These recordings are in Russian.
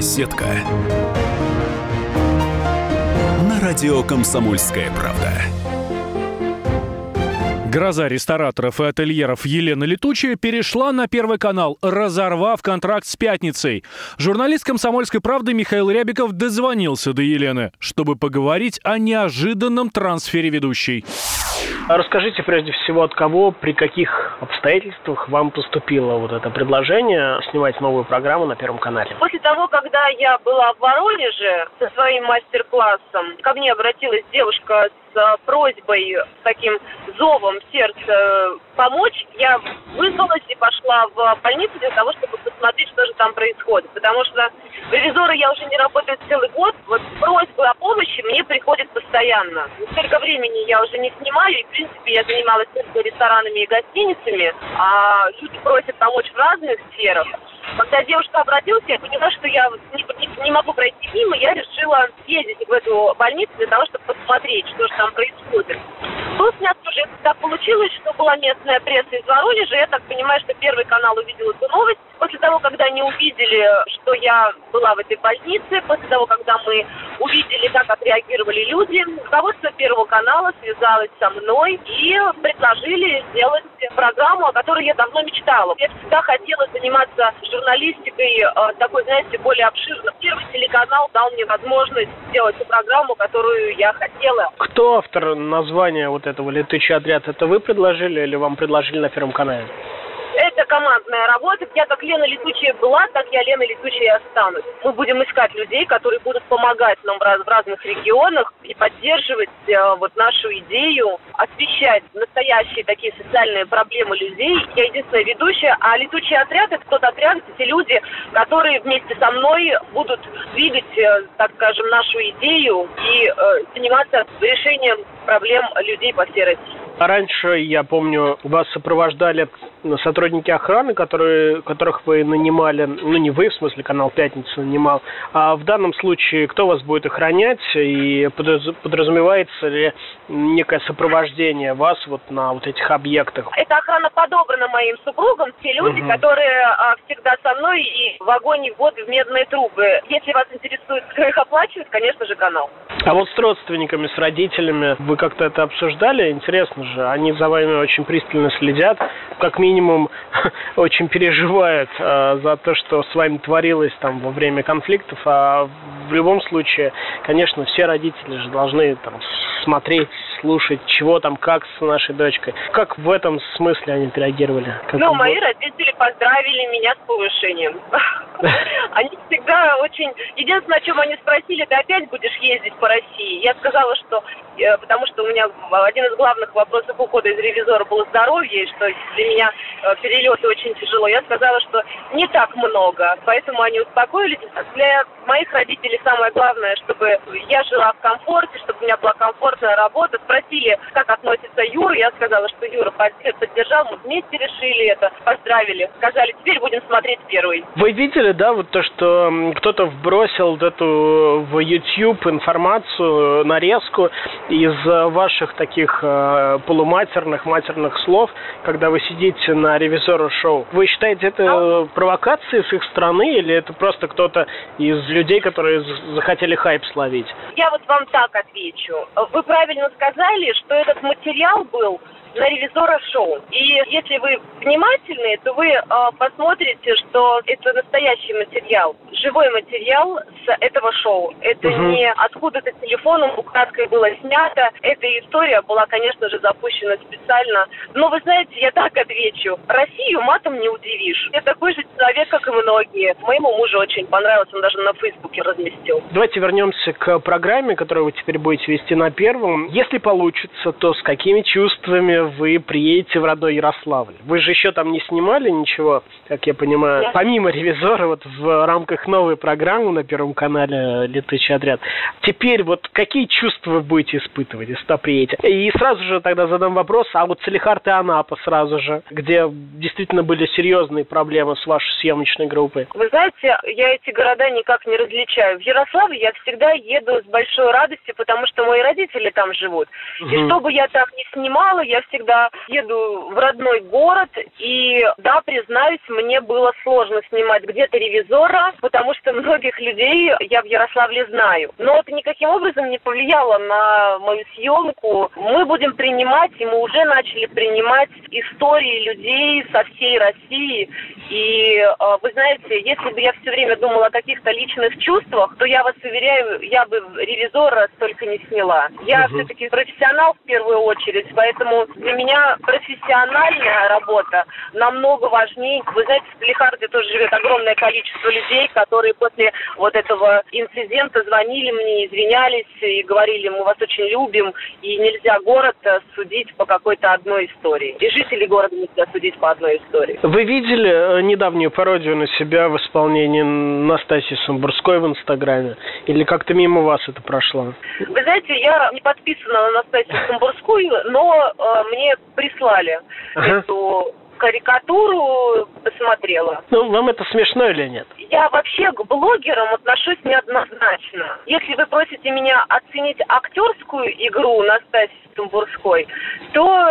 Беседка. На радио «Комсомольская правда». Гроза рестораторов и ательеров Елена Летучая перешла на Первый канал, разорвав контракт с «Пятницей». Журналист «Комсомольской правды» Михаил Рябиков дозвонился до Елены, чтобы поговорить о неожиданном трансфере ведущей. Расскажите прежде всего, от кого, при каких обстоятельствах вам поступило вот это предложение снимать новую программу на Первом канале? После того, когда я была в Воронеже со своим мастер-классом, ко мне обратилась девушка с просьбой, с таким зовом сердца помочь, я вызвалась и пошла в больницу для того, чтобы посмотреть, что же там происходит. Потому что ревизоры я уже не работаю целый год. Вот просьбы о помощи мне приходят постоянно. Сколько времени я уже не снимаю, и, в принципе, я занималась только ресторанами и гостиницами, а люди просят помочь в разных сферах. Когда девушка обратилась, я поняла, что я не, не, могу пройти мимо, я решила съездить в эту больницу для того, чтобы посмотреть, что же там происходит. Тут у меня тоже так получилось, что была местная пресса из Воронежа. Я так понимаю, что Первый канал увидел эту новость. После того, когда они увидели, что я была в этой больнице, после того, когда мы увидели, как отреагировали люди, руководство Первого канала связалось со мной и предложили сделать программу, о которой я давно мечтала. Я всегда хотела заниматься журналистикой э, такой, знаете, более обширно. Первый телеканал дал мне возможность сделать ту программу, которую я хотела. Кто автор названия вот этого «Летучий отряд»? Это вы предложили или вам предложили на Первом канале? Это командная работа. Я как Лена Летучая была, так я Лена Летучая и останусь. Мы будем искать людей, которые будут помогать нам в, раз, в разных регионах и поддерживать э, вот нашу идею, освещать настоящие такие социальные проблемы людей. Я единственная ведущая, а летучий отряд – это тот отряд, эти люди, которые вместе со мной будут двигать, э, так скажем, нашу идею и э, заниматься решением проблем людей по всей России. А раньше, я помню, вас сопровождали сотрудники охраны, которые, которых вы нанимали, ну не вы, в смысле канал «Пятница» нанимал, а в данном случае кто вас будет охранять и подразумевается ли некое сопровождение вас вот на вот этих объектах? Эта охрана подобрана моим супругом, те люди, угу. которые а, всегда со мной и в огонь, и в воду, в медные трубы. Если вас интересует, кто их оплачивает, конечно же, канал. А вот с родственниками, с родителями вы как-то это обсуждали? Интересно же, они за вами очень пристально следят, как минимум очень переживают э, за то, что с вами творилось там во время конфликтов, а в любом случае, конечно, все родители же должны там смотреть, слушать, чего там, как с нашей дочкой. Как в этом смысле они отреагировали? Как ну, мои родители поздравили меня с повышением. Они всегда очень... Единственное, о чем они спросили, ты опять будешь ездить по России? Я сказала, что... Э, потому что у меня один из главных вопросов ухода из ревизора было здоровье, и что для меня э, перелеты очень тяжело. Я сказала, что не так много, поэтому они успокоились. Для моих родителей самое главное, чтобы я жила в комфорте, чтобы у меня была комфортная работа. Спросили, как относится Юра. Я сказала, что Юра поддержал, мы вместе решили это, поздравили. Сказали, теперь будем смотреть первый. Вы видели, да, вот то, что кто-то вбросил вот эту в YouTube информацию, нарезку из ваших таких э, полуматерных, матерных слов, когда вы сидите на ревизора шоу. Вы считаете это а? провокацией с их стороны или это просто кто-то из людей, которые захотели хайп словить? Я вот вам так отвечу. Вы правильно сказали, что этот материал был на ревизора шоу. И если вы внимательны, то вы э, посмотрите, что это настоящий материал, живой материал с этого шоу. Это угу. не откуда-то телефоном украдкой было снято. Эта история была, конечно же, запущена специально. Но вы знаете, я так отвечу. Россию матом не удивишь. Я такой же человек, как и многие. Моему мужу очень понравилось, он даже на Фейсбуке разместил. Давайте вернемся к программе, которую вы теперь будете вести на первом. Если получится, то с какими чувствами вы приедете в родной Ярославль? Вы же еще там не снимали ничего, как я понимаю, Нет. помимо ревизора, вот в рамках новой программы на Первом канале «Летучий отряд». Теперь вот какие чувства вы будете испытывать, если приедете? И сразу же тогда задам вопрос, а вот Салихард и Анапа сразу же, где действительно были серьезные проблемы с вашей съемочной группой? Вы знаете, я эти города никак не различаю. В Ярославль я всегда еду с большой радостью, потому что мои родители там живут. Угу. И что бы я там ни снимала, я всегда еду в родной город, и да, признаюсь, мне было сложно снимать где-то ревизора, потому что многих людей я в Ярославле знаю. Но это никаким образом не повлияло на мою съемку. Мы будем принимать, и мы уже начали принимать истории людей со всей России. И э, вы знаете, если бы я все время думала о каких-то личных чувствах, то я вас уверяю, я бы ревизора столько не сняла. Я угу. все-таки профессионал в первую очередь, поэтому для меня профессиональная работа намного важнее. Вы знаете, в Пелихарде тоже живет огромное количество людей, которые после вот этого инцидента звонили мне, извинялись и говорили, мы вас очень любим, и нельзя город судить по какой-то одной истории. И жители города нельзя судить по одной истории. Вы видели э, недавнюю пародию на себя в исполнении Настасьи Самбурской в Инстаграме? Или как-то мимо вас это прошло? Вы знаете, я не подписана на Настасью Самбурскую, но э, мне прислали ага. эту карикатуру посмотрела. Ну, вам это смешно или нет? Я вообще к блогерам отношусь неоднозначно. Если вы просите меня оценить актерскую игру Настасьи Тамбурской, то,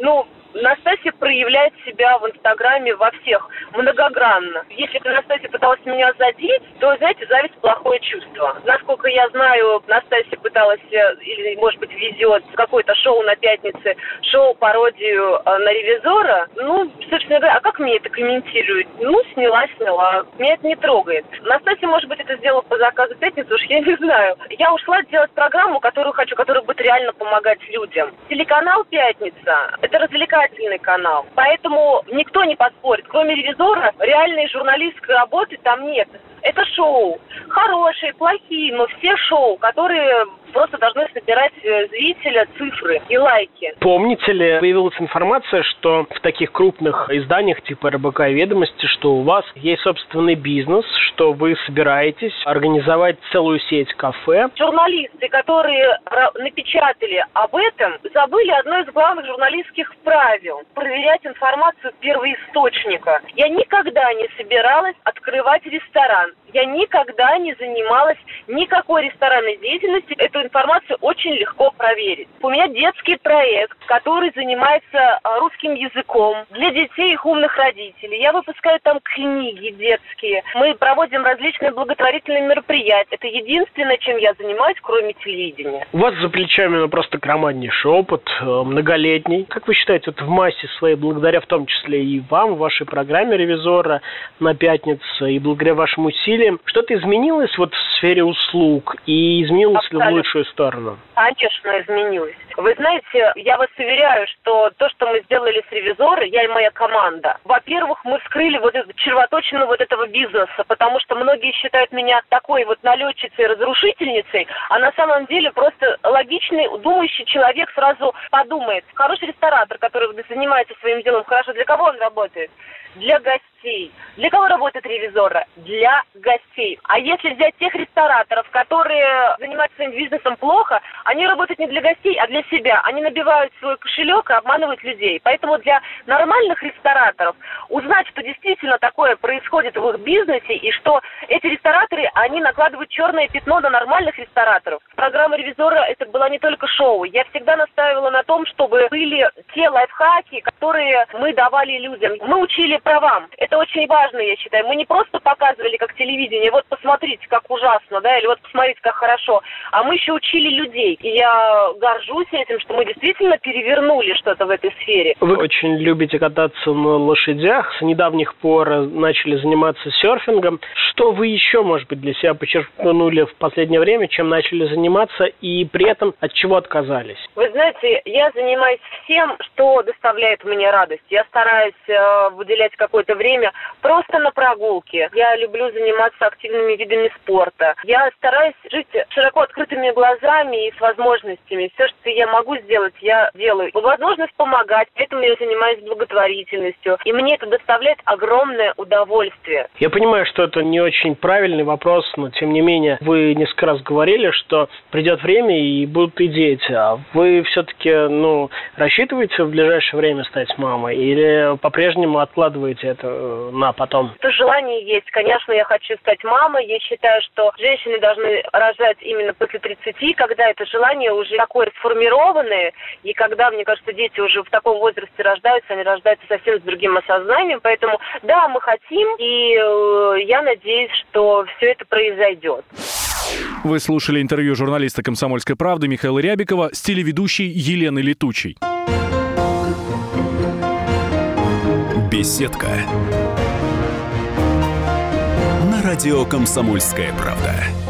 ну, Настасья проявляет себя в Инстаграме во всех многогранно. Если Настасья пыталась меня задеть, то, знаете, зависть – плохое чувство. Насколько я знаю, Настасья пыталась, э, или, может быть, везет какое-то шоу на пятнице, шоу-пародию э, на ревизора. Ну, собственно говоря, а как мне это комментируют? Ну, сняла, сняла. Меня это не трогает. Настасья, может быть, это сделала по заказу пятницы, уж я не знаю. Я ушла делать программу, которую хочу, которая будет реально помогать людям. Телеканал «Пятница» – это развлекательный развлекательный канал. Поэтому никто не поспорит. Кроме ревизора, реальной журналистской работы там нет. Это шоу. Хорошие, плохие, но все шоу, которые просто должны собирать э, зрителя цифры и лайки. Помните ли, появилась информация, что в таких крупных изданиях типа РБК и Ведомости, что у вас есть собственный бизнес, что вы собираетесь организовать целую сеть кафе? Журналисты, которые напечатали об этом, забыли одно из главных журналистских правил – проверять информацию первоисточника. Я никогда не собиралась открывать ресторан. Я никогда не занималась никакой ресторанной деятельностью. Информацию очень легко проверить. У меня детский проект, который занимается а, русским языком для детей их умных родителей. Я выпускаю там книги детские. Мы проводим различные благотворительные мероприятия. Это единственное, чем я занимаюсь, кроме телевидения. У вас за плечами ну, просто громаднейший опыт, э, многолетний. Как вы считаете, вот в массе своей, благодаря в том числе и вам, вашей программе ревизора на пятницу, и благодаря вашим усилиям, что-то изменилось вот в сфере услуг и изменилось ли в лучшую сторону? Конечно, изменилось. Вы знаете, я вас уверяю, что то, что мы сделали с ревизором, я и моя команда, во-первых, мы вскрыли вот эту червоточину вот этого бизнеса, потому что многие считают меня такой вот налетчицей, разрушительницей, а на самом деле просто логичный, думающий человек сразу подумает, хороший ресторатор, который занимается своим делом хорошо, для кого он работает? Для гостей. Для кого работает ревизора? Для гостей. А если взять тех рестораторов, которые занимаются своим бизнесом плохо, они работают не для гостей, а для себя. Они набивают свой кошелек и обманывают людей. Поэтому для нормальных рестораторов узнать, что действительно такое происходит в их бизнесе, и что эти рестораторы, они накладывают черное пятно на нормальных рестораторов. Программа ревизора это была не только шоу. Я всегда настаивала на том, чтобы были те лайфхаки, которые мы давали людям. Мы учили правам. Это очень важно, я считаю. Мы не просто показывали как телевидение, вот посмотрите, как ужасно, да, или вот посмотрите, как хорошо, а мы еще учили людей. И я горжусь этим, что мы действительно перевернули что-то в этой сфере. Вы очень любите кататься на лошадях, с недавних пор начали заниматься серфингом. Что вы еще, может быть, для себя подчеркнули в последнее время, чем начали заниматься и при этом от чего отказались? Вы знаете, я занимаюсь всем, что доставляет мне радость. Я стараюсь э, выделять какое-то время просто на прогулке. Я люблю заниматься активными видами спорта. Я стараюсь жить широко открытыми глазами и с возможностями. Все, что я могу сделать, я делаю. Возможность помогать, поэтому я занимаюсь благотворительностью. И мне это доставляет огромное удовольствие. Я понимаю, что это не очень правильный вопрос, но тем не менее вы несколько раз говорили, что придет время и будут и дети. А вы все-таки, ну, рассчитываете в ближайшее время стать мамой или по-прежнему откладываете это э, на потом? Это желание есть. Конечно, я хочу стать мамой. Я считаю, что женщины должны рожать именно после 30, когда это желание уже такое сформированное, и когда, мне кажется, дети уже в таком возрасте рождаются, они рождаются совсем с другим осознанием. Поэтому, да, мы хотим, и э, я надеюсь, что все это произойдет. Вы слушали интервью журналиста «Комсомольской правды» Михаила Рябикова с телеведущей Еленой Летучей. Беседка. На радио «Комсомольская правда».